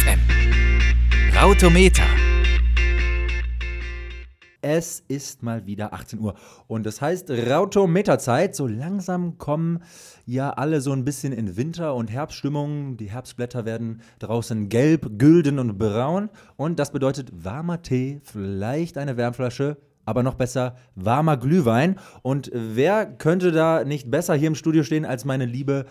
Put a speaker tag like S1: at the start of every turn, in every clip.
S1: FM. Rautometer.
S2: Es ist mal wieder 18 Uhr und das heißt Rautometerzeit. So langsam kommen ja alle so ein bisschen in Winter- und Herbststimmung. Die Herbstblätter werden draußen gelb, gülden und braun und das bedeutet warmer Tee, vielleicht eine Wärmflasche, aber noch besser warmer Glühwein. Und wer könnte da nicht besser hier im Studio stehen als meine liebe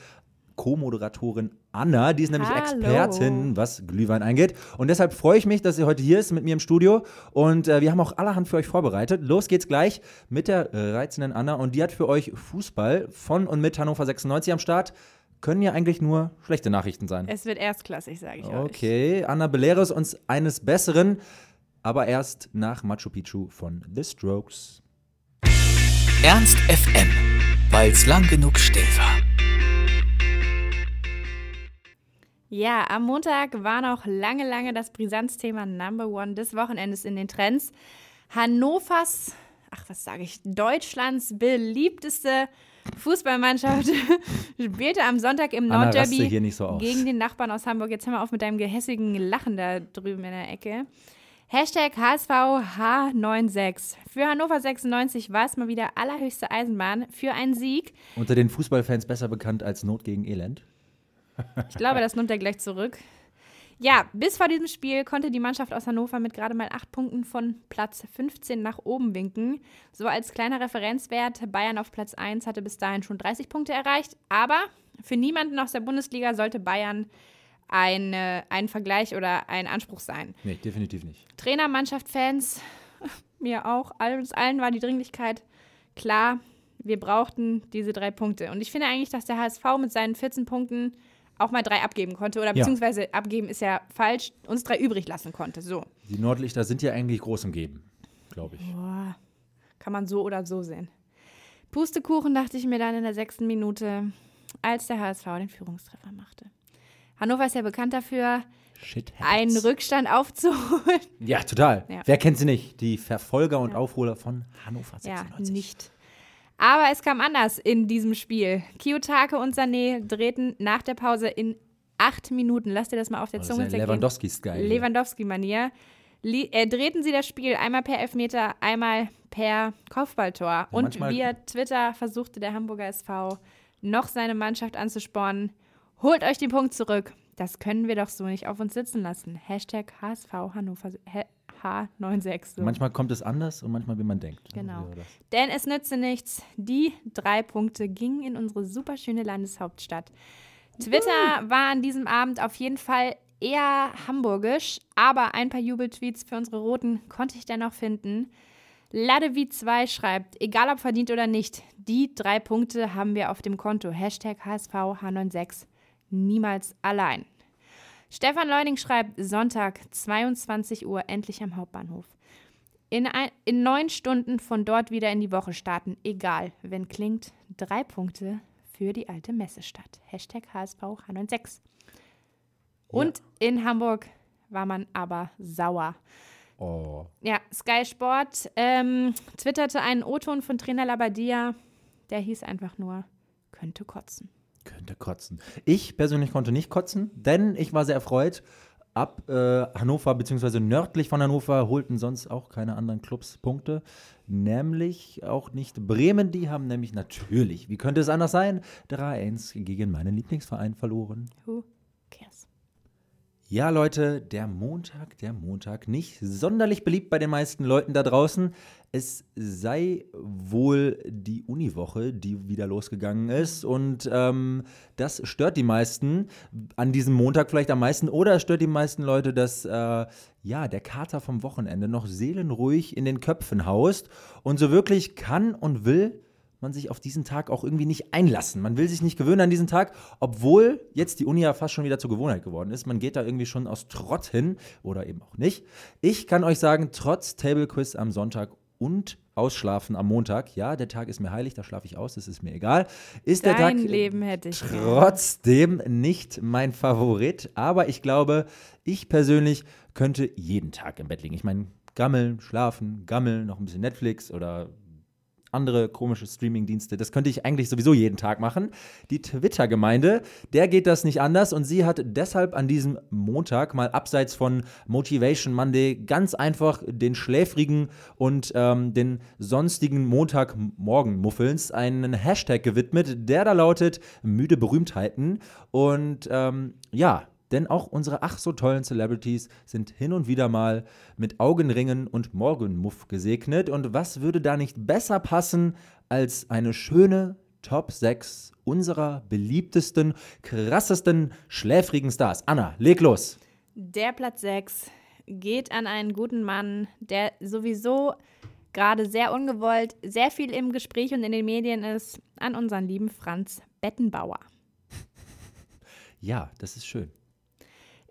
S2: Co-Moderatorin Anna. Die ist nämlich
S3: Hallo.
S2: Expertin, was Glühwein angeht. Und deshalb freue ich mich, dass sie heute hier ist mit mir im Studio. Und äh, wir haben auch allerhand für euch vorbereitet. Los geht's gleich mit der reizenden Anna. Und die hat für euch Fußball von und mit Hannover 96 am Start. Können ja eigentlich nur schlechte Nachrichten sein.
S3: Es wird erstklassig, sage ich euch.
S2: Okay, Anna, belehre es uns eines Besseren. Aber erst nach Machu Picchu von The Strokes.
S1: Ernst FM. Weil's lang genug still war.
S3: Ja, am Montag war noch lange, lange das Brisanzthema Number One des Wochenendes in den Trends. Hannovers, ach was sage ich, Deutschlands beliebteste Fußballmannschaft spielte am Sonntag im
S2: Anna,
S3: Nordderby
S2: so
S3: gegen den Nachbarn aus Hamburg. Jetzt hör mal auf mit deinem gehässigen Lachen da drüben in der Ecke. Hashtag HSV H96. Für Hannover 96 war es mal wieder allerhöchste Eisenbahn für einen Sieg.
S2: Unter den Fußballfans besser bekannt als Not gegen Elend.
S3: Ich glaube, das nimmt er gleich zurück. Ja, bis vor diesem Spiel konnte die Mannschaft aus Hannover mit gerade mal acht Punkten von Platz 15 nach oben winken. So als kleiner Referenzwert, Bayern auf Platz 1 hatte bis dahin schon 30 Punkte erreicht. Aber für niemanden aus der Bundesliga sollte Bayern ein, äh, ein Vergleich oder ein Anspruch sein.
S2: Nee, definitiv nicht.
S3: Trainer, Mannschaft, Fans, mir auch, uns allen war die Dringlichkeit klar. Wir brauchten diese drei Punkte. Und ich finde eigentlich, dass der HSV mit seinen 14 Punkten auch mal drei abgeben konnte. Oder beziehungsweise abgeben ist ja falsch, uns drei übrig lassen konnte. So.
S2: Die Nordlichter sind ja eigentlich groß im Geben, glaube ich.
S3: Boah, kann man so oder so sehen. Pustekuchen dachte ich mir dann in der sechsten Minute, als der HSV den Führungstreffer machte. Hannover ist ja bekannt dafür, einen Rückstand aufzuholen.
S2: Ja, total.
S3: Ja.
S2: Wer kennt sie nicht? Die Verfolger und Aufholer von Hannover
S3: Ja,
S2: 96.
S3: nicht. Aber es kam anders in diesem Spiel. Kiyotake und Sané drehten nach der Pause in acht Minuten, lass dir das mal auf der
S2: Oh, das
S3: Zunge
S2: ist ja
S3: zergehen.
S2: Lewandowski-Style.
S3: Lewandowski-Manier. Äh, drehten sie das Spiel einmal per Elfmeter, einmal per Kopfballtor. Und
S2: manchmal-
S3: via Twitter versuchte der Hamburger SV noch seine Mannschaft anzuspornen. Holt euch den Punkt zurück. Das können wir doch so nicht auf uns sitzen lassen. Hashtag HSV Hannover H96. So.
S2: Manchmal kommt es anders und manchmal, wie man denkt.
S3: Genau.
S2: Ja, das-
S3: Denn es nützte nichts. Die drei Punkte gingen in unsere superschöne Landeshauptstadt. Twitter war an diesem Abend auf jeden Fall eher hamburgisch, aber ein paar Jubeltweets für unsere Roten konnte ich dennoch finden. Ladevi2 schreibt, egal ob verdient oder nicht, die drei Punkte haben wir auf dem Konto. Hashtag HSV H96. Niemals allein. Stefan Leuning schreibt, Sonntag, 22 Uhr, endlich am Hauptbahnhof. In, ein, in neun Stunden von dort wieder in die Woche starten. Egal, wenn klingt, drei Punkte für die alte Messestadt. Hashtag HSV H96. Und in Hamburg war man aber sauer.
S2: Oh.
S3: Ja, Sky Sport ähm, twitterte einen O-Ton von Trainer Labadia. Der hieß einfach nur, könnte kotzen.
S2: Könnte kotzen. Ich persönlich konnte nicht kotzen, denn ich war sehr erfreut. Ab äh, Hannover, beziehungsweise nördlich von Hannover, holten sonst auch keine anderen Clubs Punkte. Nämlich auch nicht Bremen. Die haben nämlich natürlich, wie könnte es anders sein, 3-1 gegen meinen Lieblingsverein verloren.
S3: Who cares?
S2: Ja, Leute, der Montag, der Montag, nicht sonderlich beliebt bei den meisten Leuten da draußen. Es sei wohl die Uniwoche, die wieder losgegangen ist. Und ähm, das stört die meisten an diesem Montag vielleicht am meisten. Oder stört die meisten Leute, dass äh, ja, der Kater vom Wochenende noch seelenruhig in den Köpfen haust. Und so wirklich kann und will man sich auf diesen Tag auch irgendwie nicht einlassen. Man will sich nicht gewöhnen an diesen Tag, obwohl jetzt die Uni ja fast schon wieder zur Gewohnheit geworden ist. Man geht da irgendwie schon aus Trott hin oder eben auch nicht. Ich kann euch sagen, trotz Table Quiz am Sonntag und Ausschlafen am Montag, ja, der Tag ist mir heilig, da schlafe ich aus, das ist mir egal, ist der
S3: Dein
S2: Tag
S3: Leben hätte ich. gern.
S2: trotzdem nicht mein Favorit. Aber ich glaube, ich persönlich könnte jeden Tag im Bett liegen. Ich meine, gammeln, schlafen, gammeln, noch ein bisschen Netflix oder andere komische Streaming-Dienste. Das könnte ich eigentlich sowieso jeden Tag machen. Die Twitter-Gemeinde, der geht das nicht anders und sie hat deshalb an diesem Montag mal abseits von Motivation Monday ganz einfach den schläfrigen und ähm, den sonstigen Montagmorgen-Muffelns einen Hashtag gewidmet, der da lautet müde Berühmtheiten. Und ähm, ja, denn auch unsere ach so tollen Celebrities sind hin und wieder mal mit Augenringen und Morgenmuff gesegnet. Und was würde da nicht besser passen als eine schöne Top 6 unserer beliebtesten, krassesten, schläfrigen Stars? Anna, leg los.
S3: Der Platz 6 geht an einen guten Mann, der sowieso gerade sehr ungewollt, sehr viel im Gespräch und in den Medien ist, an unseren lieben Franz Bettenbauer.
S2: Ja, das ist schön.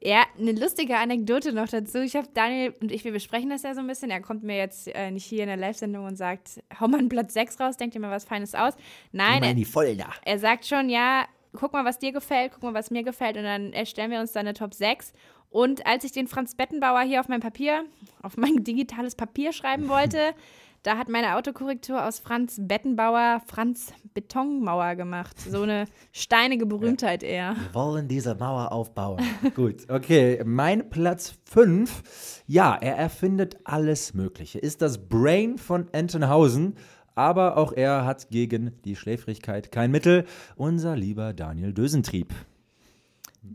S3: Ja, eine lustige Anekdote noch dazu. Ich habe Daniel und ich, wir besprechen das ja so ein bisschen. Er kommt mir jetzt äh, nicht hier in der Live-Sendung und sagt, hau mal einen Platz 6 raus, denk dir mal was Feines aus. Nein, er,
S2: die Folge.
S3: er sagt schon, ja, guck mal, was dir gefällt, guck mal, was mir gefällt und dann erstellen wir uns dann eine Top 6. Und als ich den Franz Bettenbauer hier auf mein Papier, auf mein digitales Papier schreiben wollte, da hat meine Autokorrektur aus Franz Bettenbauer Franz Betonmauer gemacht. So eine steinige Berühmtheit eher.
S2: Wir wollen diese Mauer aufbauen. Gut, okay. Mein Platz 5. Ja, er erfindet alles Mögliche. Ist das Brain von Entenhausen. Aber auch er hat gegen die Schläfrigkeit kein Mittel. Unser lieber Daniel Dösentrieb.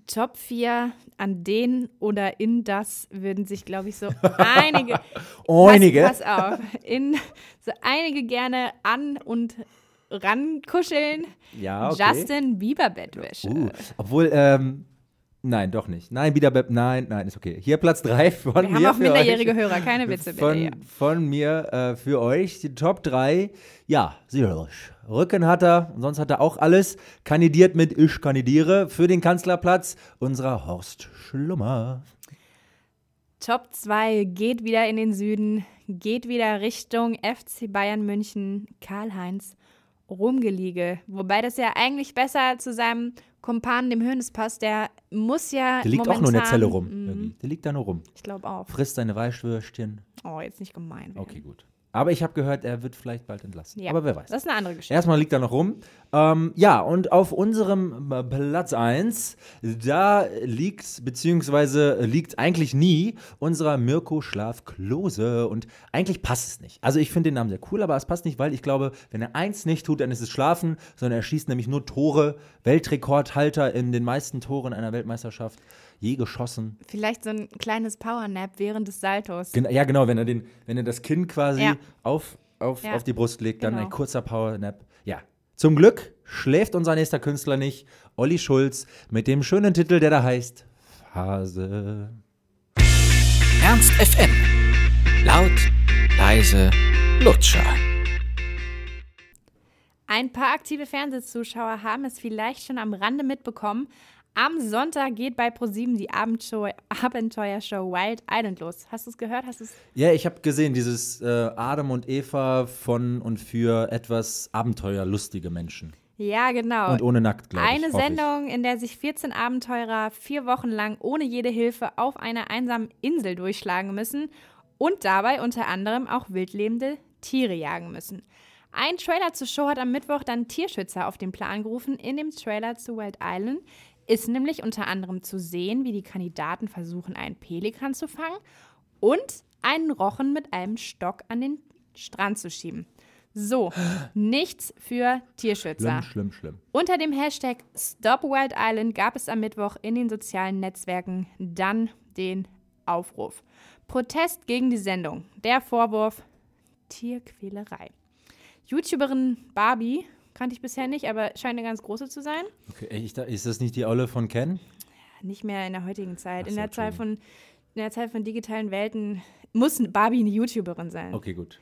S3: Top 4, an den oder in das würden sich, glaube ich, so einige.
S2: Einige.
S3: Pass, pass auf. In, so einige gerne an und rankuscheln.
S2: Ja, okay.
S3: Justin Bieber Bettwäsche.
S2: Uh, obwohl, ähm, nein, doch nicht. Nein, wieder, Be- nein, nein, ist okay. Hier Platz 3 von
S3: Wir
S2: mir.
S3: haben auch
S2: für
S3: minderjährige
S2: euch.
S3: Hörer, keine Witze bitte.
S2: Von,
S3: ja.
S2: von mir äh, für euch die Top 3. Ja, sicherlich. Rücken hat er, sonst hat er auch alles. Kandidiert mit Ich kandidiere für den Kanzlerplatz unserer Horst Schlummer.
S3: Top 2 geht wieder in den Süden, geht wieder Richtung FC Bayern München, Karl-Heinz Rumgeliege. Wobei das ja eigentlich besser zu seinem Kumpan, dem Hönes passt. Der muss ja.
S2: Der liegt
S3: momentan,
S2: auch nur in der Zelle rum.
S3: Mhm.
S2: Der liegt da nur rum.
S3: Ich glaube auch.
S2: Frisst seine Weichwürstchen.
S3: Oh, jetzt nicht gemein. werden.
S2: Okay, gut. Aber ich habe gehört, er wird vielleicht bald entlassen.
S3: Ja,
S2: Aber wer weiß.
S3: Das ist eine andere Geschichte.
S2: Erstmal liegt er noch rum. Ähm, ja, und auf unserem äh, Platz 1, da liegt, beziehungsweise liegt eigentlich nie unserer Mirko Schlaf Klose. Und eigentlich passt es nicht. Also ich finde den Namen sehr cool, aber es passt nicht, weil ich glaube, wenn er eins nicht tut, dann ist es Schlafen, sondern er schießt nämlich nur Tore. Weltrekordhalter in den meisten Toren einer Weltmeisterschaft. Je geschossen.
S3: Vielleicht so ein kleines Powernap während des Saltos.
S2: Gen ja, genau, wenn er, den, wenn er das Kinn quasi
S3: Ja.
S2: auf, auf,
S3: Ja.
S2: auf die Brust legt, dann
S3: Genau.
S2: ein kurzer Powernap. Ja. Zum Glück schläft unser nächster Künstler nicht, Olli Schulz, mit dem schönen Titel, der da heißt Phase.
S1: Ernst FM. Laut, leise, Lutscher.
S3: Ein paar aktive Fernsehzuschauer haben es vielleicht schon am Rande mitbekommen. Am Sonntag geht bei ProSieben die Abendshow, Abenteuershow Wild Island los. Hast du es gehört? Hast?
S2: Ja, ich habe gesehen, dieses äh, Adam und Eva von und für etwas abenteuerlustige Menschen.
S3: Ja, genau.
S2: Und ohne nackt, glaube ich.
S3: Eine
S2: hoffe ich.
S3: Sendung, in der sich 14 Abenteurer vier Wochen lang ohne jede Hilfe auf einer einsamen Insel durchschlagen müssen und dabei unter anderem auch wildlebende Tiere jagen müssen. Ein Trailer zur Show hat am Mittwoch dann Tierschützer auf den Plan gerufen. In dem Trailer zu Wild Island ist nämlich unter anderem zu sehen, wie die Kandidaten versuchen, einen Pelikan zu fangen und einen Rochen mit einem Stock an den Strand zu schieben. So, nichts für Tierschützer.
S2: Schlimm, schlimm, schlimm.
S3: Unter dem Hashtag Stop Wild Island gab es am Mittwoch in den sozialen Netzwerken dann den Aufruf. Protest gegen die Sendung. Der Vorwurf Tierquälerei. YouTuberin Barbie kannte ich bisher nicht, aber scheint eine ganz große zu sein.
S2: Okay, ich, ist das nicht die Olle von Ken?
S3: Nicht mehr in der heutigen Zeit.
S2: Ach
S3: in,
S2: so,
S3: der Zeit von, in der Zeit von digitalen Welten muss Barbie eine YouTuberin sein.
S2: Okay, gut.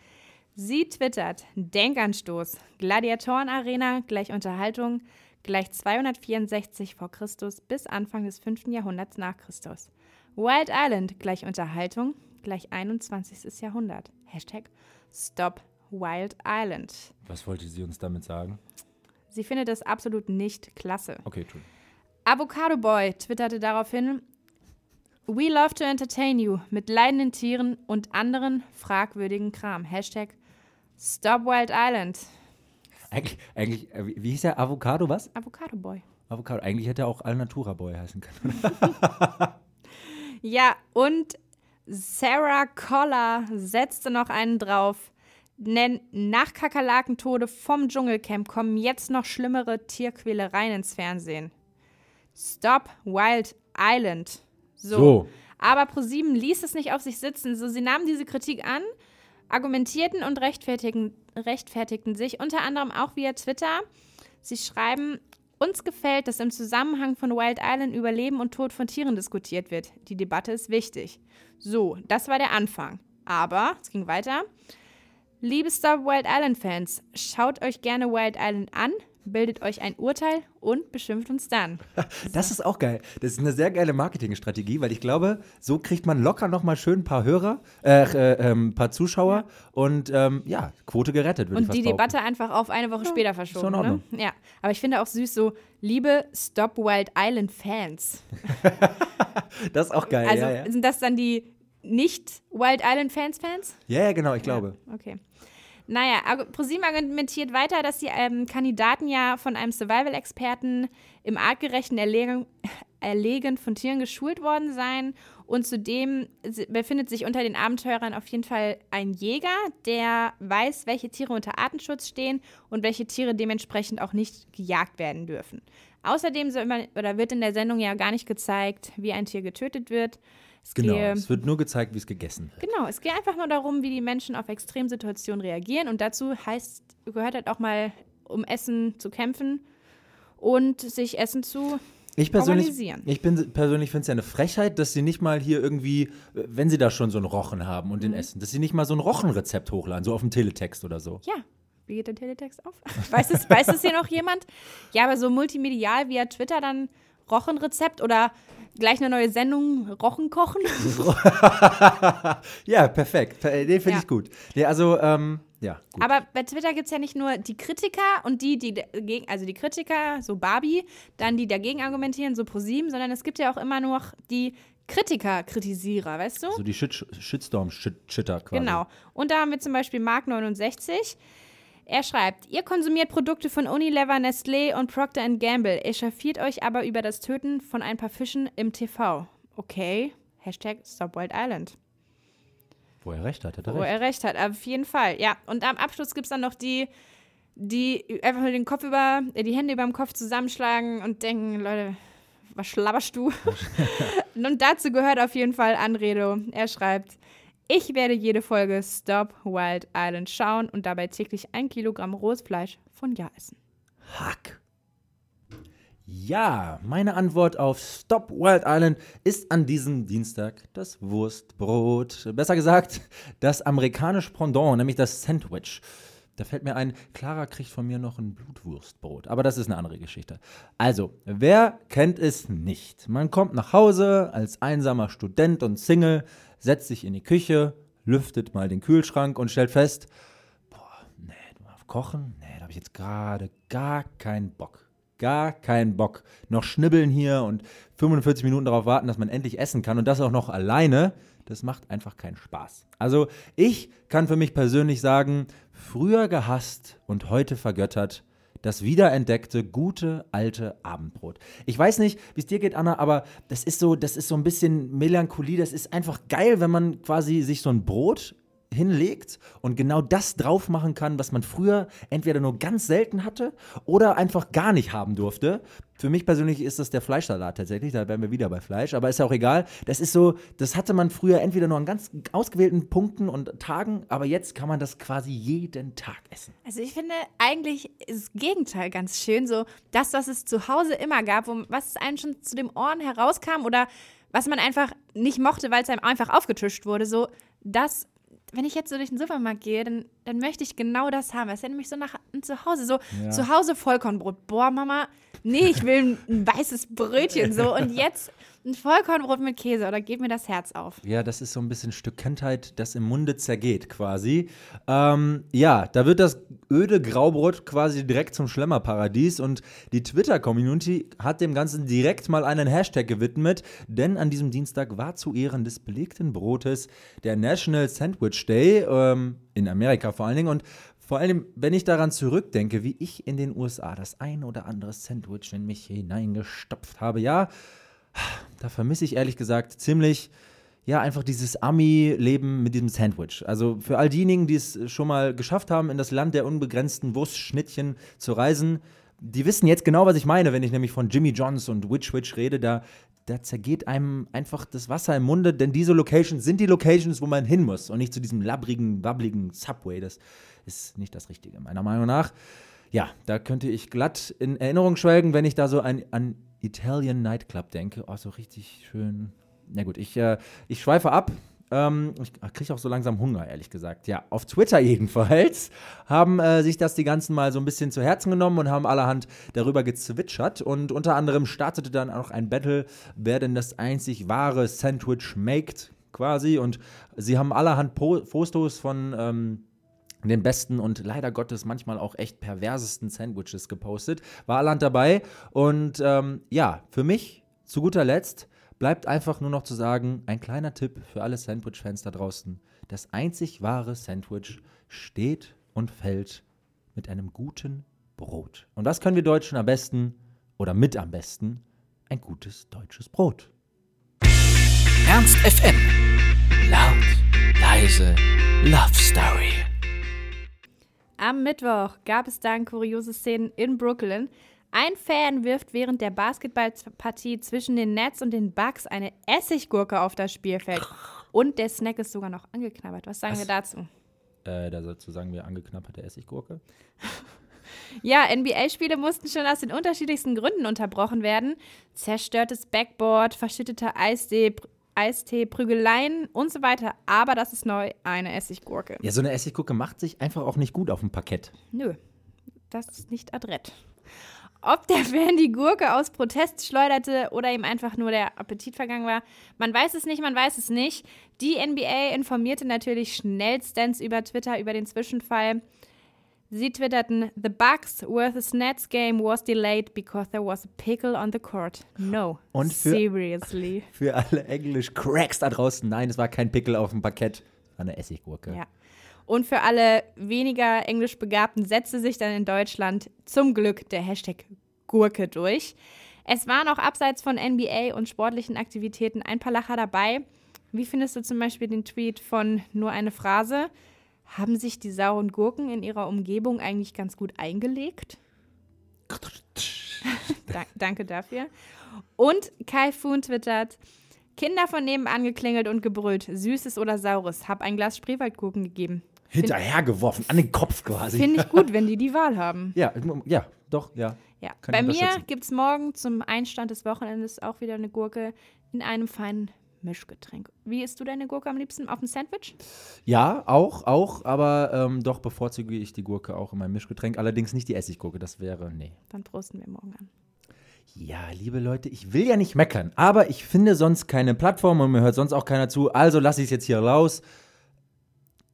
S3: Sie twittert: Denkanstoß, Gladiatorenarena gleich Unterhaltung gleich 264 vor Christus bis Anfang des 5. Jahrhunderts nach Christus. Wild Island gleich Unterhaltung gleich 21. Jahrhundert. Hashtag Stop Wild Island.
S2: Was wollte sie uns damit sagen?
S3: Sie findet es absolut nicht klasse.
S2: Okay, tun.
S3: Avocado Boy twitterte daraufhin: We love to entertain you mit leidenden Tieren und anderen fragwürdigen Kram. Hashtag Stop Wild Island.
S2: Eigentlich, eigentlich äh, wie wie hieß der? Avocado, was?
S3: Avocado Boy.
S2: Avocado. Eigentlich hätte er auch Alnatura Boy heißen können.
S3: Ja, und Sarah Collar setzte noch einen drauf. Nach Kakerlakentode vom Dschungelcamp kommen jetzt noch schlimmere Tierquälereien ins Fernsehen. Stop Wild Island. So.
S2: So.
S3: Aber ProSieben ließ es nicht auf sich sitzen. So, sie nahmen diese Kritik an, argumentierten und rechtfertigten, rechtfertigten sich, unter anderem auch via Twitter. Sie schreiben, uns gefällt, dass im Zusammenhang von Wild Island über Leben und Tod von Tieren diskutiert wird. Die Debatte ist wichtig. So, das war der Anfang. Aber, es ging weiter. Liebe Stop Wild Island Fans, schaut euch gerne Wild Island an, bildet euch ein Urteil und beschimpft uns dann.
S2: Das ist auch geil. Das ist eine sehr geile Marketingstrategie, weil ich glaube, so kriegt man locker noch mal schön ein paar Hörer, äh, äh, ähm, ein paar Zuschauer und ähm, ja, Quote gerettet, ich
S3: Und
S2: fast
S3: die
S2: behaupten.
S3: Debatte einfach auf eine Woche später verschoben.
S2: in Ordnung.
S3: Ne? Ja, aber ich finde auch süß so, liebe Stop Wild Island Fans.
S2: Das ist auch geil,
S3: Also
S2: ja, ja.
S3: sind das dann die nicht Wild Island Fans Fans?
S2: Ja, ja, genau, ich glaube.
S3: Okay. Naja, ProSieben argumentiert weiter, dass die ähm, Kandidaten ja von einem Survival-Experten im artgerechten Erlegen, Erlegen von Tieren geschult worden seien. Und zudem befindet sich unter den Abenteurern auf jeden Fall ein Jäger, der weiß, welche Tiere unter Artenschutz stehen und welche Tiere dementsprechend auch nicht gejagt werden dürfen. Außerdem soll man, oder wird in der Sendung ja gar nicht gezeigt, wie ein Tier getötet wird. Es
S2: Genau.
S3: gehe-
S2: Es wird nur gezeigt, wie es gegessen wird.
S3: Genau, es geht einfach nur darum, wie die Menschen auf Extremsituationen reagieren. Und dazu heißt, gehört halt auch mal, um Essen zu kämpfen und sich Essen zu.
S2: Ich persönlich,
S3: Organisieren.
S2: ich bin persönlich finde es ja eine Frechheit, dass sie nicht mal hier irgendwie, wenn sie da schon so einen Rochen haben und
S3: Mhm.
S2: den essen, dass sie nicht mal so ein Rochenrezept hochladen, so auf dem Teletext oder so.
S3: Ja, wie geht der Teletext auf? Weiß es, weiß es hier noch jemand? Ja, aber so multimedial via Twitter dann Rochenrezept oder gleich eine neue Sendung Rochen kochen?
S2: Ja, perfekt. Per- Den finde
S3: Ja.
S2: ich gut. Nee, also, ähm, ja, gut.
S3: Aber bei Twitter gibt es ja nicht nur die Kritiker und die, die dagegen, also die Kritiker, so Barbie, dann die dagegen argumentieren, so ProSieben, sondern es gibt ja auch immer noch die Kritiker-Kritisierer, weißt du?
S2: so die Shit Shitstorm-Shitter quasi.
S3: Genau. Und da haben wir zum Beispiel Mark69. Er schreibt, ihr konsumiert Produkte von Unilever, Nestlé und Procter Gamble, echauffiert euch aber über das Töten von ein paar Fischen im TV. Okay, Hashtag Stop Wild Island.
S2: Wo er recht hat, hat er
S3: Wo
S2: recht.
S3: er recht hat, auf jeden Fall. Ja, und am Abschluss gibt es dann noch die, die einfach nur den Kopf über, äh, die Hände über dem Kopf zusammenschlagen und denken, Leute, was schlabberst du? und dazu gehört auf jeden Fall Anredo. Er schreibt, ich werde jede Folge Stop Wild Island schauen und dabei täglich ein Kilogramm rohes Fleisch von Ja essen.
S2: Hack. Ja, meine Antwort auf Stop Wild Island ist an diesem Dienstag das Wurstbrot. Besser gesagt, das amerikanische Pendant, nämlich das Sandwich. Da fällt mir ein, Clara kriegt von mir noch ein Blutwurstbrot. Aber das ist eine andere Geschichte. Also, wer kennt es nicht? Man kommt nach Hause als einsamer Student und Single, setzt sich in die Küche, lüftet mal den Kühlschrank und stellt fest, Nee, du auf Kochen? Nee, da habe ich jetzt gerade gar keinen Bock. Gar keinen Bock. Noch schnibbeln hier und 45 Minuten darauf warten, dass man endlich essen kann und das auch noch alleine. Das macht einfach keinen Spaß. Also ich kann für mich persönlich sagen, früher gehasst und heute vergöttert, das wiederentdeckte gute alte Abendbrot. Ich weiß nicht, wie es dir geht, Anna, aber das ist so, das ist so ein bisschen Melancholie. Das ist einfach geil, wenn man quasi sich so ein Brot hinlegt und genau das drauf machen kann, was man früher entweder nur ganz selten hatte oder einfach gar nicht haben durfte. Für mich persönlich ist das der Fleischsalat tatsächlich, da wären wir wieder bei Fleisch, aber ist ja auch egal. Das ist so, das hatte man früher entweder nur an ganz ausgewählten Punkten und Tagen, aber jetzt kann man das quasi jeden Tag essen.
S3: Also ich finde eigentlich ist das Gegenteil ganz schön. So das, was es zu Hause immer gab, wo, was einem schon zu den Ohren herauskam oder was man einfach nicht mochte, weil es einem einfach aufgetischt wurde. So das, wenn ich jetzt so durch den Supermarkt gehe, dann, dann möchte ich genau das haben. Es erinnert mich so nach an zu Hause. So
S2: Ja.
S3: zu Hause Vollkornbrot. Boah, Mama, nee, ich will ein weißes Brötchen so und jetzt ein Vollkornbrot mit Käse oder geht mir das Herz auf.
S2: Ja, das ist so ein bisschen Stück Kindheit, das im Munde zergeht quasi. Ähm, ja, da wird das öde Graubrot quasi direkt zum Schlemmerparadies und die Twitter-Community hat dem Ganzen direkt mal einen Hashtag gewidmet, denn an diesem Dienstag war zu Ehren des belegten Brotes der National Sandwich Day, ähm, in Amerika vor allen Dingen und vor allem, wenn ich daran zurückdenke, wie ich in den USA das ein oder andere Sandwich in mich hineingestopft habe, ja, da vermisse ich ehrlich gesagt ziemlich, ja, einfach dieses Ami-Leben mit diesem Sandwich. Also für all diejenigen, die es schon mal geschafft haben, in das Land der unbegrenzten Wurstschnittchen zu reisen, die wissen jetzt genau, was ich meine, wenn ich nämlich von Jimmy Johns und Witch Witch rede. Da, da zergeht einem einfach das Wasser im Munde, denn diese Locations sind die Locations, wo man hin muss und nicht zu diesem labbrigen, wabbligen Subway. Das ist nicht das Richtige, meiner Meinung nach. Ja, da könnte ich glatt in Erinnerung schwelgen, wenn ich da so an, an Italian Nightclub denke. Oh, so richtig schön. Na gut, ich, äh, ich schweife ab. Ähm, ich kriege auch so langsam Hunger, ehrlich gesagt. Ja, auf Twitter jedenfalls haben äh, sich das die ganzen mal so ein bisschen zu Herzen genommen und haben allerhand darüber gezwitschert. Und unter anderem startete dann auch ein Battle, wer denn das einzig wahre Sandwich maked, quasi. Und sie haben allerhand po Fotos von. Ähm, den besten und leider Gottes manchmal auch echt perversesten Sandwiches gepostet. War Aland dabei. Und ähm, ja, für mich zu guter Letzt bleibt einfach nur noch zu sagen, ein kleiner Tipp für alle Sandwich-Fans da draußen. Das einzig wahre Sandwich steht und fällt mit einem guten Brot. Und was können wir Deutschen am besten oder mit am besten? Ein gutes deutsches Brot.
S1: Ernst FM. Laut, leise, Love Story.
S3: Am Mittwoch gab es dann kuriose Szenen in Brooklyn. Ein Fan wirft während der Basketballpartie zwischen den Nets und den Bucks eine Essiggurke auf das Spielfeld. Und der Snack ist sogar noch angeknabbert. Was sagen
S2: Was?
S3: wir dazu?
S2: Äh, dazu sagen wir angeknabberte Essiggurke.
S3: Ja, NBA-Spiele mussten schon aus den unterschiedlichsten Gründen unterbrochen werden. Zerstörtes Backboard, verschütteter Eistee, Eistee, Prügeleien und so weiter. Aber das ist neu, eine Essiggurke.
S2: Ja, so eine Essiggurke macht sich einfach auch nicht gut auf dem Parkett.
S3: Nö, das ist nicht adrett. Ob der Fan die Gurke aus Protest schleuderte oder ihm einfach nur der Appetit vergangen war, man weiß es nicht, man weiß es nicht. Die NBA informierte natürlich schnellstens über Twitter über den Zwischenfall. Sie twitterten, The Bucks versus Nets game was delayed because there was a pickle on the court. No,
S2: Und für-
S3: seriously.
S2: Für alle Englisch-Cracks da draußen, nein, es war kein Pickel auf dem Parkett, es war eine Essiggurke.
S3: Ja. Und für alle weniger englisch Begabten setzte sich dann in Deutschland zum Glück der Hashtag Gurke durch. Es waren auch abseits von NBA und sportlichen Aktivitäten ein paar Lacher dabei. Wie findest du zum Beispiel den Tweet von Nur eine Phrase? Haben sich die sauren Gurken in ihrer Umgebung eigentlich ganz gut eingelegt? Da danke dafür. Und Kai Fuhn twittert, Kinder von nebenan geklingelt und gebrüllt, Süßes oder Saures, hab ein Glas Spreewaldgurken gegeben.
S2: Hinterhergeworfen, an den Kopf quasi.
S3: Finde ich gut, wenn die die Wahl haben.
S2: ja, ja, doch, ja.
S3: Ja. Bei mir gibt es morgen zum Einstand des Wochenendes auch wieder eine Gurke in einem feinen Mischgetränk. Wie isst du deine Gurke am liebsten? Auf dem Sandwich?
S2: Ja, auch, auch, aber ähm, doch bevorzuge ich die Gurke auch in meinem Mischgetränk. Allerdings nicht die Essiggurke, das wäre, nee.
S3: Dann prosten wir morgen an.
S2: Ja, liebe Leute, ich will ja nicht meckern, aber ich finde sonst keine Plattform und mir hört sonst auch keiner zu, also lasse ich es jetzt hier raus.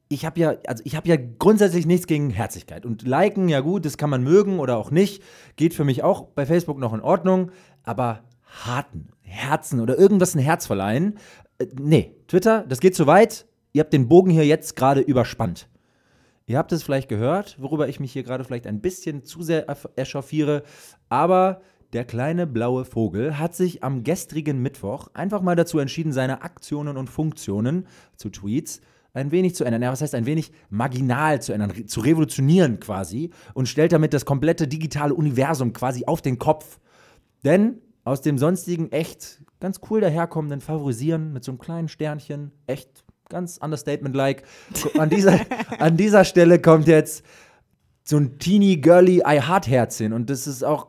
S2: Ich habe ja, also ich habe ja grundsätzlich nichts gegen Herzlichkeit. Und liken, ja gut, das kann man mögen oder auch nicht. Geht für mich auch bei Facebook noch in Ordnung. Aber harten, Herzen oder irgendwas ein Herz verleihen, äh, nee, Twitter, das geht zu weit. Ihr habt den Bogen hier jetzt gerade überspannt. Ihr habt es vielleicht gehört, worüber ich mich hier gerade vielleicht ein bisschen zu sehr echauffiere, aber der kleine blaue Vogel hat sich am gestrigen Mittwoch einfach mal dazu entschieden, seine Aktionen und Funktionen zu Tweets ein wenig zu ändern. Ja, was heißt ein wenig marginal zu ändern, zu revolutionieren quasi und stellt damit das komplette digitale Universum quasi auf den Kopf. Denn aus dem sonstigen echt ganz cool daherkommenden Favorisieren mit so einem kleinen Sternchen, echt ganz Understatement-like. An dieser, an dieser Stelle kommt jetzt so ein teeny girly I Heart Herz hin und das ist auch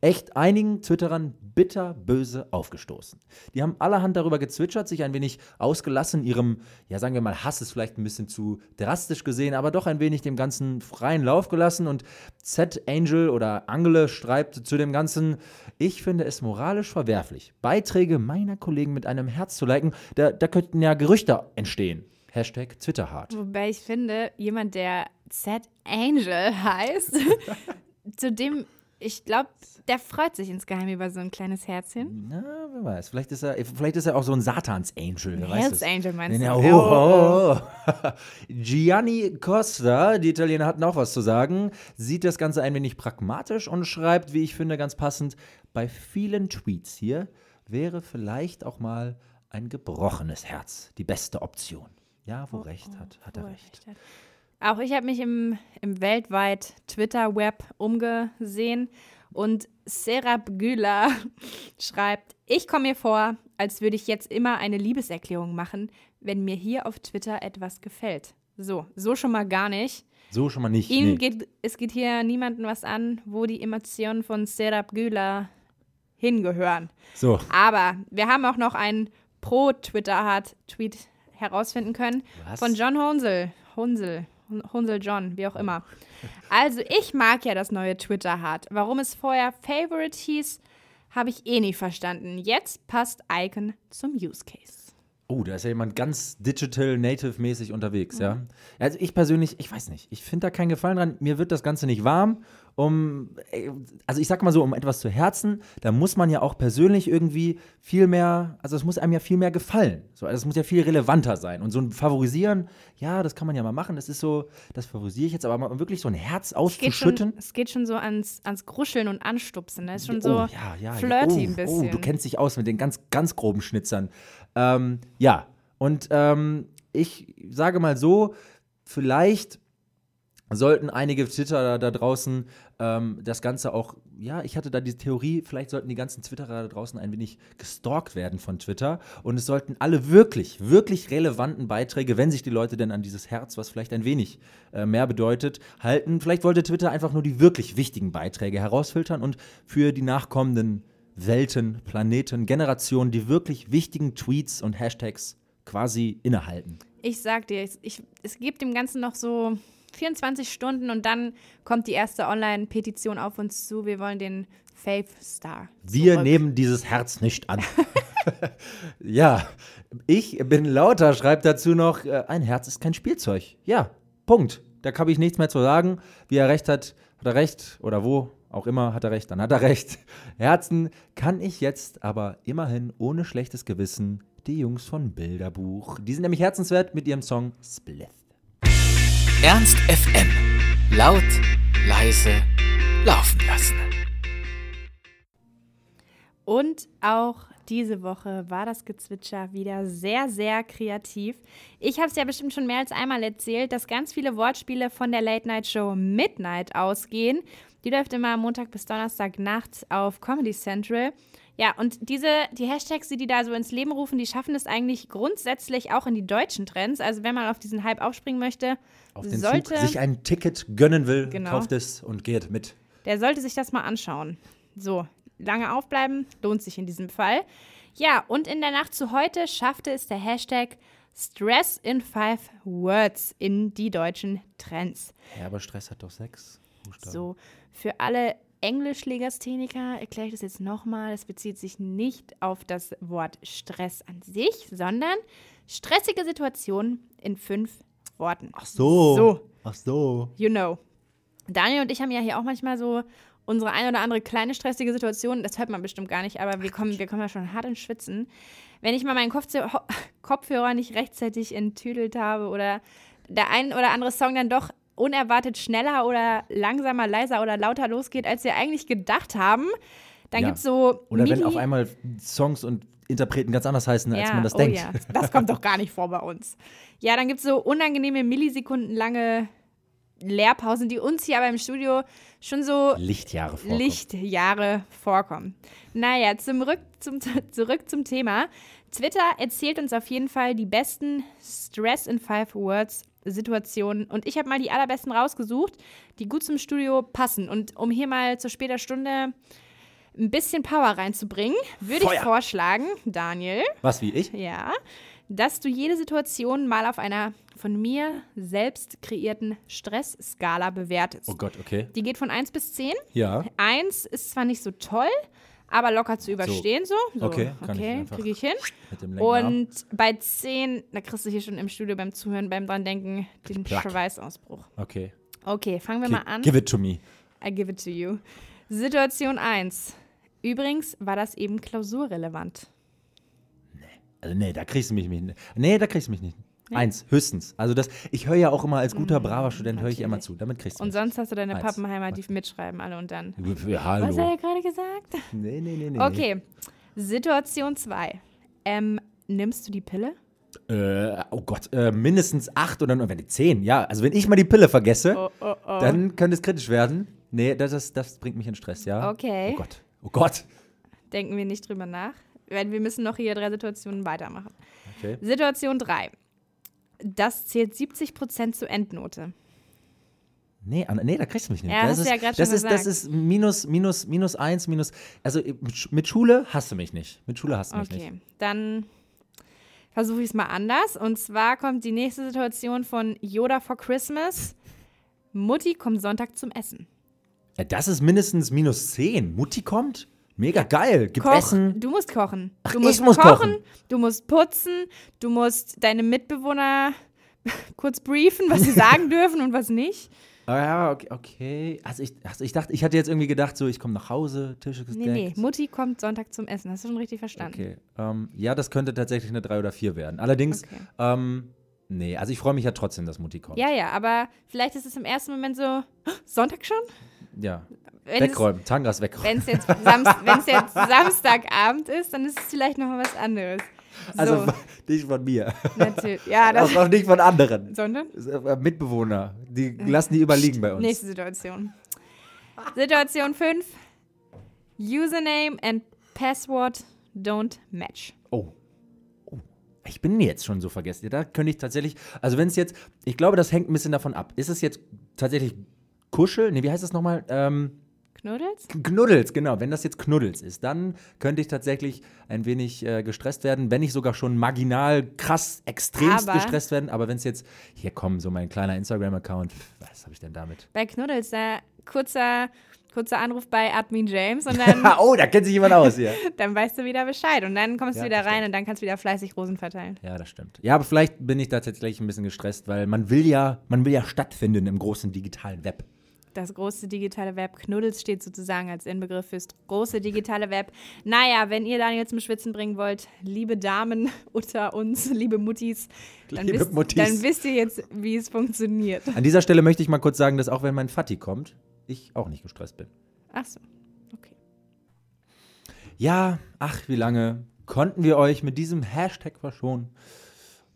S2: echt einigen Twitterern bitterböse aufgestoßen. Die haben allerhand darüber gezwitschert, sich ein wenig ausgelassen, ihrem, ja sagen wir mal, Hass ist vielleicht ein bisschen zu drastisch gesehen, aber doch ein wenig dem Ganzen freien Lauf gelassen. Und Z Angel oder Angele schreibt zu dem Ganzen, ich finde es moralisch verwerflich, Beiträge meiner Kollegen mit einem Herz zu liken, da, da könnten ja Gerüchte entstehen. Hashtag Twitterhart.
S3: Wobei ich finde, jemand, der Z Angel heißt, zu dem, ich glaube, der freut sich insgeheim über so ein kleines Herzchen.
S2: Na, wer weiß. Vielleicht ist er, vielleicht ist er auch so ein Satans-Angel.
S3: Hells. Angel meinst
S2: Ja,
S3: du?
S2: oh, oh. Gianni Costa, die Italiener hatten auch was zu sagen, sieht das Ganze ein wenig pragmatisch und schreibt, wie ich finde, ganz passend, bei vielen Tweets hier wäre vielleicht auch mal ein gebrochenes Herz die beste Option. Ja, wo recht hat, hat er
S3: Wo
S2: recht.
S3: hat. Auch ich habe mich im, im weltweit Twitter-Web umgesehen und Serap Güler schreibt, ich komme mir vor, als würde ich jetzt immer eine Liebeserklärung machen, wenn mir hier auf Twitter etwas gefällt. So, so schon mal gar nicht.
S2: So schon mal nicht.
S3: Ihnen
S2: nee.
S3: geht, es geht hier niemandem was an, wo die Emotionen von Serap Güler hingehören.
S2: So,
S3: Aber wir haben auch noch einen Pro-Twitter-Hard-Tweet herausfinden können
S2: Was?
S3: von John Honsel. Honsel. Honsel John, wie auch immer. Also, ich mag ja das neue Twitter-Hard. Warum es vorher Favorite hieß, habe ich eh nie verstanden. Jetzt passt Icon zum Use Case.
S2: Oh, da ist ja jemand ganz digital native mäßig unterwegs, ja. Also ich persönlich, ich weiß nicht, ich finde da keinen Gefallen dran. Mir wird das Ganze nicht warm. Um, äh, also ich sag mal so, um etwas zu herzen, da muss man ja auch persönlich irgendwie viel mehr, also es muss einem ja viel mehr gefallen. So, also es muss ja viel relevanter sein. Und so ein Favorisieren, ja, das kann man ja mal machen. Das ist so, das favorisiere ich jetzt, aber mal wirklich so ein Herz
S3: Es geht,
S2: auszuschütten.
S3: schon, es geht schon so ans, ans Gruscheln und Anstupsen. Das ist schon
S2: Oh,
S3: so
S2: ja, ja, ja.
S3: flirty
S2: oh,
S3: ein bisschen.
S2: Oh, du kennst dich aus mit den ganz, ganz groben Schnitzern. Ähm, ja, und ähm, ich sage mal so, vielleicht sollten einige Twitterer da draußen ähm, das Ganze auch, ja, ich hatte da die Theorie, vielleicht sollten die ganzen Twitterer da draußen ein wenig gestalkt werden von Twitter und es sollten alle wirklich, wirklich relevanten Beiträge, wenn sich die Leute denn an dieses Herz, was vielleicht ein wenig äh, mehr bedeutet, halten. Vielleicht wollte Twitter einfach nur die wirklich wichtigen Beiträge herausfiltern und für die nachkommenden Welten, Planeten, Generationen die wirklich wichtigen Tweets und Hashtags quasi innehalten.
S3: Ich sag dir, ich, ich, es gibt dem Ganzen noch so 24 Stunden und dann kommt die erste Online-Petition auf uns zu. Wir wollen den Faith Star.
S2: Wir
S3: zurück.
S2: nehmen dieses Herz nicht an. ja, ich bin lauter, schreibt dazu noch, äh, ein Herz ist kein Spielzeug. Ja, Punkt. Da habe ich nichts mehr zu sagen. Wie er recht hat, hat er recht. Oder wo auch immer hat er recht, dann hat er recht. Herzen kann ich jetzt aber immerhin ohne schlechtes Gewissen die Jungs von Bilderbuch. Die sind nämlich herzenswert mit ihrem Song Spliff.
S1: Ernst FM. Laut, leise, laufen lassen.
S3: Und auch diese Woche war das Gezwitscher wieder sehr, sehr kreativ. Ich habe es ja bestimmt schon mehr als einmal erzählt, dass ganz viele Wortspiele von der Late Night Show Midnight ausgehen. Die läuft immer Montag bis Donnerstag nachts auf Comedy Central. Ja, und diese, die Hashtags, die die da so ins Leben rufen, die schaffen es eigentlich grundsätzlich auch in die deutschen Trends. Also wenn man auf diesen Hype aufspringen möchte,
S2: Auf den
S3: sollte,
S2: Zug sich ein Ticket gönnen will,
S3: Genau.
S2: kauft es und geht mit.
S3: der sollte sich das mal anschauen. So, lange aufbleiben, lohnt sich in diesem Fall. Ja, und in der Nacht zu heute schaffte es der Hashtag Stress in Five Words in die deutschen Trends.
S2: Ja, aber Stress hat doch sechs Buchstaben.
S3: So, für alle Englischlegastheniker erkläre ich das jetzt nochmal. Es bezieht sich nicht auf das Wort Stress an sich, sondern stressige Situationen in fünf Worten.
S2: Ach so.
S3: So.
S2: Ach so.
S3: You know. Daniel und ich haben ja hier auch manchmal so unsere ein oder andere kleine stressige Situation. Das hört man bestimmt gar nicht, aber wir kommen, wir kommen ja schon hart ins Schwitzen. Wenn ich mal meinen Kopf Kopfhörer nicht rechtzeitig enttüdelt habe oder der ein oder andere Song dann doch unerwartet schneller oder langsamer, leiser oder lauter losgeht, als wir eigentlich gedacht haben, dann
S2: Ja.
S3: gibt es so
S2: Oder wenn
S3: Mini-
S2: auf einmal Songs und Interpreten ganz anders heißen, als man das
S3: oh
S2: denkt.
S3: Ja. Das kommt doch gar nicht vor bei uns. Ja, dann gibt es so unangenehme millisekundenlange Leerpausen, die uns hier aber im Studio schon so
S2: Lichtjahre vorkommen.
S3: Lichtjahre vorkommen. Naja, zum Rück, zum, zurück zum Thema. Twitter erzählt uns auf jeden Fall die besten Stress in Five Words Situationen und ich habe mal die allerbesten rausgesucht, die gut zum Studio passen. Und um hier mal zu später Stunde ein bisschen Power reinzubringen, würde ich vorschlagen, Daniel,
S2: Was wie ich?
S3: ja, dass du jede Situation mal auf einer von mir selbst kreierten Stressskala bewertest.
S2: Oh Gott, okay.
S3: Die geht von 1 bis 10.
S2: Ja.
S3: 1 ist zwar nicht so toll, aber locker zu überstehen so. so
S2: Okay, ich
S3: okay
S2: einfach
S3: kriege ich hin. Und bei 10, da kriegst du hier schon im Studio beim Zuhören, beim dran denken, den
S2: Plack.
S3: Schweißausbruch.
S2: Okay.
S3: Okay, fangen wir
S2: Gi-
S3: mal an.
S2: Give it to me.
S3: I give it to you. Situation 1. Übrigens war das eben klausurrelevant.
S2: Also nee, da kriegst du mich nicht. Nee, da kriegst du mich nicht. Eins, höchstens. Also das, ich höre ja auch immer als guter, braver Student, höre ich immer zu. Damit kriegst du
S3: Und sonst hast du deine
S2: Eins.
S3: Pappenheimer, die mitschreiben alle und dann.
S2: Ja, hallo.
S3: Was hat er gerade gesagt?
S2: Nee, nee, nee, nee.
S3: Okay, Situation 2. Ähm, nimmst du die Pille?
S2: Äh, oh Gott, äh, mindestens acht oder nur, wenn die zehn, ja. Also wenn ich mal die Pille vergesse,
S3: Oh, oh, oh.
S2: dann könnte es kritisch werden. Nee, das, ist, das bringt mich in Stress, ja.
S3: Okay.
S2: Oh Gott. Oh Gott.
S3: Denken wir nicht drüber nach. Wir müssen noch hier drei Situationen weitermachen.
S2: Okay.
S3: Situation 3. Das zählt 70% zur Endnote.
S2: Nee, nee, da kriegst du mich nicht.
S3: Ja,
S2: das ist,
S3: ja
S2: das ist, das ist minus, minus, minus eins, minus. Also mit Sch- mit Schule hast du mich nicht. Mit Schule hast du mich
S3: Okay,
S2: nicht.
S3: dann versuche ich es mal anders. Und zwar kommt die nächste Situation von Yoda for Christmas. Mutti kommt Sonntag zum Essen.
S2: Ja, das ist mindestens minus zehn. Mutti kommt? Mega geil. Gib
S3: Koch,
S2: Essen.
S3: du musst kochen.
S2: Ach,
S3: Du
S2: ich
S3: musst
S2: muss
S3: kochen,
S2: kochen.
S3: du musst putzen, du musst deine Mitbewohner kurz briefen, was sie sagen dürfen und was nicht.
S2: Ah, ja, okay, okay. Also ich, also ich dachte, ich hatte jetzt irgendwie gedacht, so ich komme nach Hause, Tische
S3: Nee,
S2: gedeckt.
S3: nee, Mutti kommt Sonntag zum Essen. Hast du schon richtig verstanden?
S2: Okay. Ähm, ja, das könnte tatsächlich eine 3 oder 4 werden. Allerdings,
S3: Okay.
S2: ähm, nee, also ich freue mich ja trotzdem, dass Mutti kommt.
S3: Ja, ja, aber vielleicht ist es im ersten Moment so, "Hä, Sonntag schon?
S2: Ja.
S3: Wenn es-
S2: wegräumen, Tangas wegräumen.
S3: Wenn es jetzt, Samst jetzt Samstagabend ist, dann ist es vielleicht noch mal was anderes. So,
S2: Also nicht von mir.
S3: natürlich. Ja, das.
S2: auch nicht von anderen.
S3: Sondern?
S2: Mitbewohner, die lassen die überliegen bei uns.
S3: Nächste Situation. Situation 5. Username and Password don't match.
S2: Oh. oh. Ich bin jetzt schon so vergessen. Da könnte ich tatsächlich, also wenn es jetzt, ich glaube, das hängt ein bisschen davon ab. Ist es jetzt tatsächlich Kuschel? Nee, wie heißt das nochmal? Ähm,
S3: Knuddels?
S2: Knuddels, genau. Wenn das jetzt Knuddels ist, dann könnte ich tatsächlich ein wenig äh, gestresst werden, wenn nicht sogar schon marginal, krass, extremst
S3: Aber-
S2: gestresst werden. Aber wenn es jetzt, hier komm, so mein kleiner Instagram-Account, was habe ich denn damit?
S3: Bei Knuddels, da kurzer, kurzer Anruf bei Admin James und dann,
S2: oh, da kennt sich jemand aus hier.
S3: dann weißt du wieder Bescheid. Und dann kommst
S2: Ja,
S3: du wieder
S2: das
S3: rein und dann kannst du wieder fleißig Rosen verteilen.
S2: Ja, das stimmt. Ja, aber vielleicht bin ich da tatsächlich ein bisschen gestresst, weil man will ja, man will ja stattfinden im großen digitalen Web.
S3: Das große digitale Web. Knuddels steht sozusagen als Inbegriff fürs große digitale Web. Naja, wenn ihr Daniel zum Schwitzen bringen wollt, liebe Damen unter uns, liebe Muttis, dann,
S2: Liebe
S3: wisst,
S2: Muttis.
S3: dann wisst ihr jetzt, wie es funktioniert.
S2: An dieser Stelle möchte ich mal kurz sagen, dass auch wenn mein Fatti kommt, ich auch nicht gestresst bin.
S3: Ach so, okay.
S2: Ja, ach, wie lange konnten wir euch mit diesem Hashtag verschonen?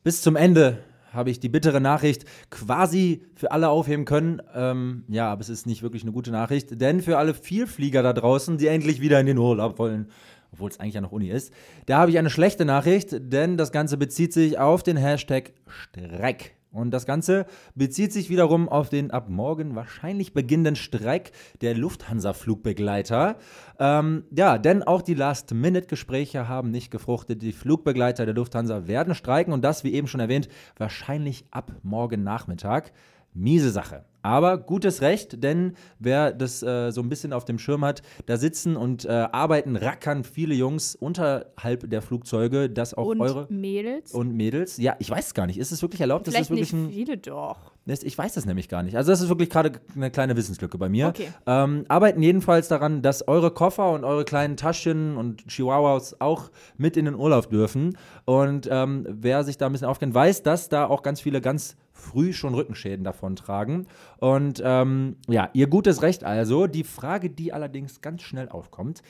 S2: Bis zum Ende habe ich die bittere Nachricht quasi für alle aufheben können. Ähm, ja, aber es ist nicht wirklich eine gute Nachricht, denn für alle Vielflieger da draußen, die endlich wieder in den Urlaub wollen, obwohl es eigentlich ja noch Uni ist, da habe ich eine schlechte Nachricht, denn das Ganze bezieht sich auf den Hashtag Streik. Und das Ganze bezieht sich wiederum auf den ab morgen wahrscheinlich beginnenden Streik der Lufthansa-Flugbegleiter. Ähm, ja, denn auch die Last-Minute-Gespräche haben nicht gefruchtet. Die Flugbegleiter der Lufthansa werden streiken und das, wie eben schon erwähnt, wahrscheinlich ab morgen Nachmittag. Miese Sache. Aber gutes Recht, denn wer das äh, so ein bisschen auf dem Schirm hat, da sitzen und äh, arbeiten, rackern viele Jungs unterhalb der Flugzeuge, dass auch
S3: Und
S2: eure
S3: Mädels?
S2: und Mädels. Ja, ich weiß es gar nicht. Ist es wirklich erlaubt?
S3: Vielleicht
S2: ist das wirklich
S3: nicht
S2: ein,
S3: viele doch.
S2: Ich weiß das nämlich gar nicht. Also das ist wirklich gerade eine kleine Wissenslücke bei mir.
S3: Okay.
S2: Ähm, arbeiten jedenfalls daran, dass eure Koffer und eure kleinen Taschen und Chihuahuas auch mit in den Urlaub dürfen. Und ähm, wer sich da ein bisschen aufkennt, weiß, dass da auch ganz viele ganz früh schon Rückenschäden davon tragen. Und ähm, ja, ihr gutes Recht also. Die Frage, die allerdings ganz schnell aufkommt,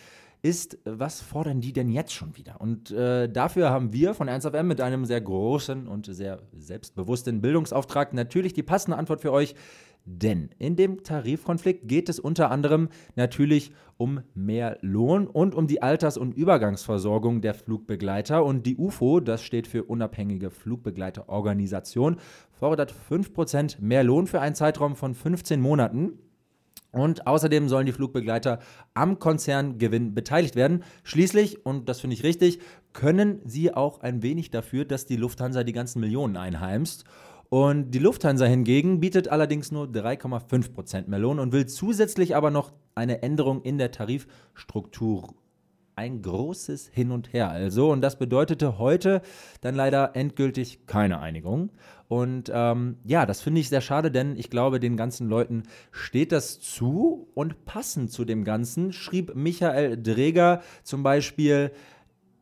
S2: ist, was fordern die denn jetzt schon wieder? Und äh, dafür haben wir von 1FM mit einem sehr großen und sehr selbstbewussten Bildungsauftrag natürlich die passende Antwort für euch. Denn in dem Tarifkonflikt geht es unter anderem natürlich um mehr Lohn und um die Alters- und Übergangsversorgung der Flugbegleiter. Und die UFO, das steht für Unabhängige Flugbegleiterorganisation, fordert 5% mehr Lohn für einen Zeitraum von 15 Monaten. Und außerdem sollen die Flugbegleiter am Konzerngewinn beteiligt werden. Schließlich, und das finde ich richtig, können sie auch ein wenig dafür, dass die Lufthansa die ganzen Millionen einheimst. Und die Lufthansa hingegen bietet allerdings nur 3,5% mehr Lohn und will zusätzlich aber noch eine Änderung in der Tarifstruktur ein großes Hin und Her also. Und das bedeutete heute dann leider endgültig keine Einigung. Und ähm, ja, das finde ich sehr schade, denn ich glaube, den ganzen Leuten steht das zu und passend zu dem Ganzen schrieb Michael Dreger zum Beispiel,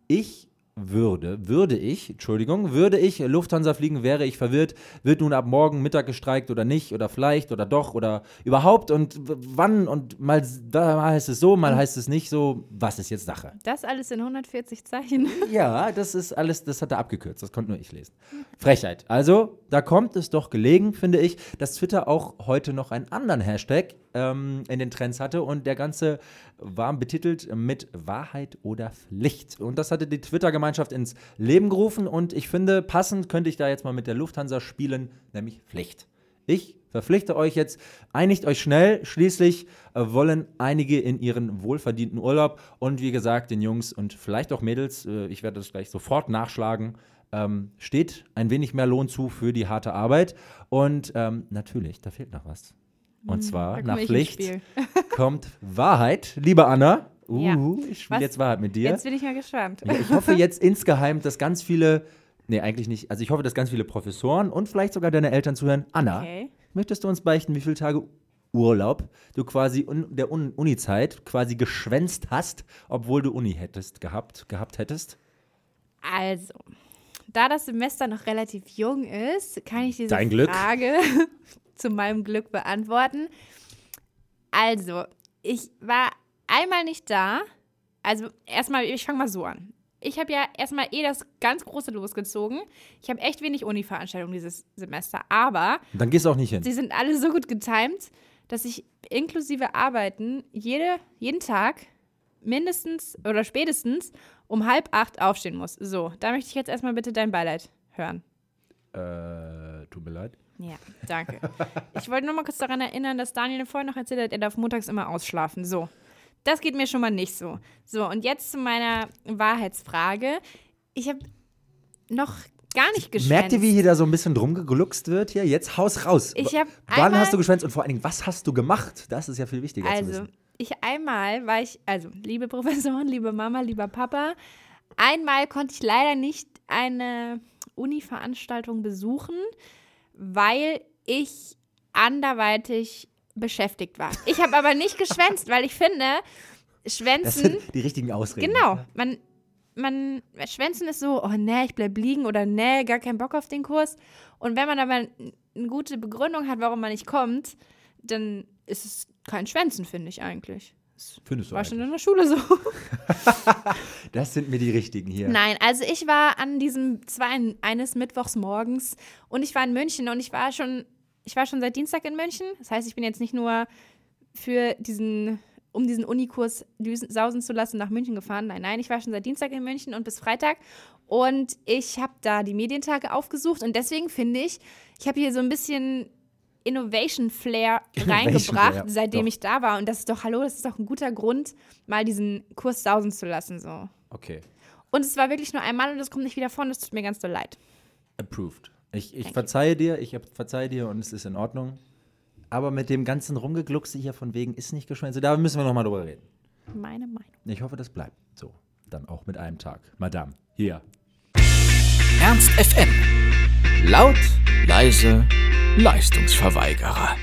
S2: ich würde, würde ich, Entschuldigung, würde ich Lufthansa fliegen, wäre ich verwirrt, wird nun ab morgen Mittag gestreikt oder nicht oder vielleicht oder doch oder überhaupt und wann und mal, da heißt es so, mal heißt es nicht so, was ist jetzt Sache?
S3: Das alles in 140 Zeichen.
S2: Ja, das ist alles, das hat er abgekürzt, das konnte nur ich lesen. Frechheit. Also, da kommt es doch gelegen, finde ich, dass Twitter auch heute noch einen anderen Hashtag ähm, in den Trends hatte und der Ganze war betitelt mit Wahrheit oder Pflicht. Und das hatte die Twitter-Gemeinschaft ins Leben gerufen und ich finde, passend könnte ich da jetzt mal mit der Lufthansa spielen, nämlich Pflicht. Ich verpflichte euch jetzt, einigt euch schnell, schließlich wollen einige in ihren wohlverdienten Urlaub und wie gesagt, den Jungs und vielleicht auch Mädels, äh, ich werde das gleich sofort nachschlagen, ähm, steht ein wenig mehr Lohn zu für die harte Arbeit und ähm, natürlich, da fehlt noch was. Und zwar
S3: da
S2: nach Pflicht kommt Wahrheit. Liebe Anna, uh,
S3: Ja.
S2: ich spiele jetzt Wahrheit mit dir.
S3: Jetzt bin ich mal gespannt.
S2: Ja, ich hoffe jetzt insgeheim, dass ganz viele, nee, eigentlich nicht, also ich hoffe, dass ganz viele Professoren und vielleicht sogar deine Eltern zuhören. Anna,
S3: Okay.
S2: möchtest du uns beichten, wie viele Tage Urlaub du quasi un der Un Uni-Zeit quasi geschwänzt hast, obwohl du Uni hättest gehabt, gehabt hättest?
S3: Also, da das Semester noch relativ jung ist, kann ich diese
S2: Dein Glück.
S3: Frage zu meinem Glück beantworten. Also, ich war einmal nicht da. Also, erstmal, ich fange mal so an. Ich habe ja erstmal eh das ganz große losgezogen. Ich habe echt wenig Uni-Veranstaltungen dieses Semester, aber
S2: Dann gehst du auch nicht hin.
S3: sie sind alle so gut getimt, dass ich inklusive Arbeiten jede, jeden Tag mindestens oder spätestens um halb acht aufstehen muss. So, da möchte ich jetzt erstmal bitte dein Beileid hören.
S2: Äh, tut mir leid.
S3: Ja, danke. Ich wollte nur mal kurz daran erinnern, dass Daniel vorhin noch erzählt hat, er darf montags immer ausschlafen. So, das geht mir schon mal nicht so. So, und jetzt zu meiner Wahrheitsfrage. Ich habe noch gar nicht geschwänzt.
S2: Merkt ihr, wie hier da so ein bisschen drum gegluckst wird hier? Jetzt haus raus.
S3: Ich hab
S2: Wann hast du geschwänzt und vor allen Dingen, was hast du gemacht? Das ist ja viel wichtiger zu
S3: Also,
S2: wissen.
S3: ich einmal war ich, also, liebe Professoren, liebe Mama, lieber Papa, einmal konnte ich leider nicht eine Uni-Veranstaltung besuchen, weil ich anderweitig beschäftigt war. Ich habe aber nicht geschwänzt, weil ich finde,
S2: Das
S3: Schwänzen,
S2: sind die richtigen Ausreden.
S3: genau, man, man, Schwänzen ist so, oh nee, ich bleib liegen oder nee, gar keinen Bock auf den Kurs. Und wenn man aber eine gute Begründung hat, warum man nicht kommt, dann ist es kein Schwänzen, finde ich eigentlich.
S2: Findest du
S3: War schon in der Schule so.
S2: Das sind mir die richtigen hier.
S3: Nein, also ich war an diesem, es war ein, eines Mittwochs morgens und ich war in München und ich war schon, ich war schon seit Dienstag in München. Das heißt, ich bin jetzt nicht nur für diesen, um diesen Unikurs düsen, sausen zu lassen, nach München gefahren. Nein, nein, ich war schon seit Dienstag in München und bis Freitag. Und ich habe da die Medientage aufgesucht und deswegen finde ich, ich habe hier so ein bisschen Innovation Flair
S2: Innovation
S3: reingebracht,
S2: Flair,
S3: seitdem
S2: doch.
S3: ich da war. Und das ist doch, hallo, das ist doch ein guter Grund, mal diesen Kurs sausen zu lassen. So.
S2: Okay.
S3: Und es war wirklich nur einmal und das kommt nicht wieder vor und das tut mir ganz doll leid.
S2: Approved. Ich, ich verzeihe dir, ich verzeihe dir und es ist in Ordnung. Aber mit dem ganzen Rumgegluckse hier von wegen ist nicht geschwänzt. Da müssen wir nochmal drüber reden.
S3: Meine Meinung.
S2: Ich hoffe, das bleibt so. Dann auch mit einem Tag. Madame, hier.
S1: Ernst FM. Laut, leise, Leistungsverweigerer.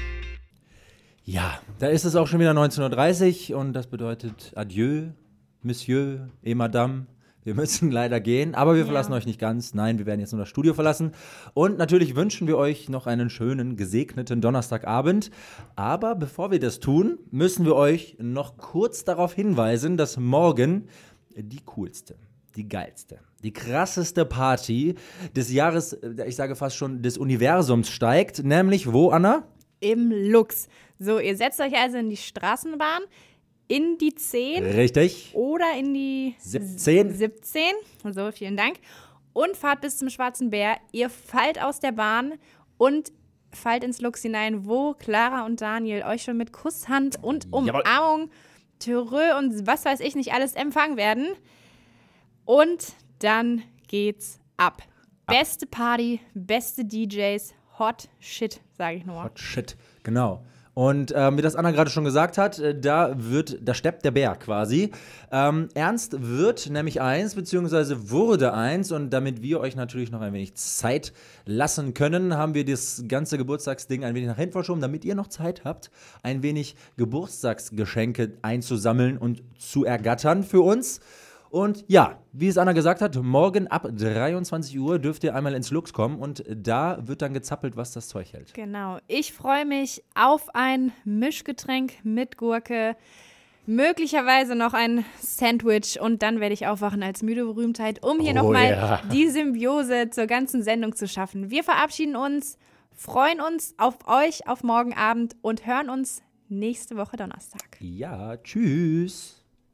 S2: Ja, da ist es auch schon wieder 19.30 Uhr und das bedeutet Adieu, Monsieur et Madame. Wir müssen leider gehen, aber wir verlassen euch nicht ganz. Nein, wir werden jetzt nur das Studio verlassen. Und natürlich wünschen wir euch noch einen schönen, gesegneten Donnerstagabend. Aber bevor wir das tun, müssen wir euch noch kurz darauf hinweisen, dass morgen die coolste, die geilste, die krasseste Party des Jahres, äh, ich sage fast schon des Universums steigt. Nämlich wo, Anna?
S3: Im Lux. So, ihr setzt euch also in die Straßenbahn, in die 10
S2: Richtig.
S3: oder in die
S2: 17.
S3: 17. So, vielen Dank. Und fahrt bis zum Schwarzen Bär. Ihr fallt aus der Bahn und fallt ins Lux hinein, wo Clara und Daniel euch schon mit Kusshand und
S2: Jawohl.
S3: Umarmung, Türö und was weiß ich nicht alles empfangen werden. Und dann geht's ab. Beste Party, beste DJs, Hot Shit, sage ich nur.
S2: Hot shit, genau. Und ähm, wie das Anna gerade schon gesagt hat, äh, da wird, da steppt der Bär quasi. Ähm, Ernst wird nämlich eins, beziehungsweise wurde eins. Und damit wir euch natürlich noch ein wenig Zeit lassen können, haben wir das ganze Geburtstagsding ein wenig nach hinten verschoben, damit ihr noch Zeit habt, ein wenig Geburtstagsgeschenke einzusammeln und zu ergattern für uns. Und ja, wie es Anna gesagt hat, morgen ab 23 Uhr dürft ihr einmal ins Lux kommen und da wird dann gezappelt, was das Zeug hält.
S3: Genau. Ich freue mich auf ein Mischgetränk mit Gurke, möglicherweise noch ein Sandwich und dann werde ich aufwachen als müde Berühmtheit, um hier
S2: Oh
S3: nochmal
S2: ja.
S3: die Symbiose zur ganzen Sendung zu schaffen. Wir verabschieden uns, freuen uns auf euch auf morgen Abend und hören uns nächste Woche Donnerstag.
S2: Ja, tschüss.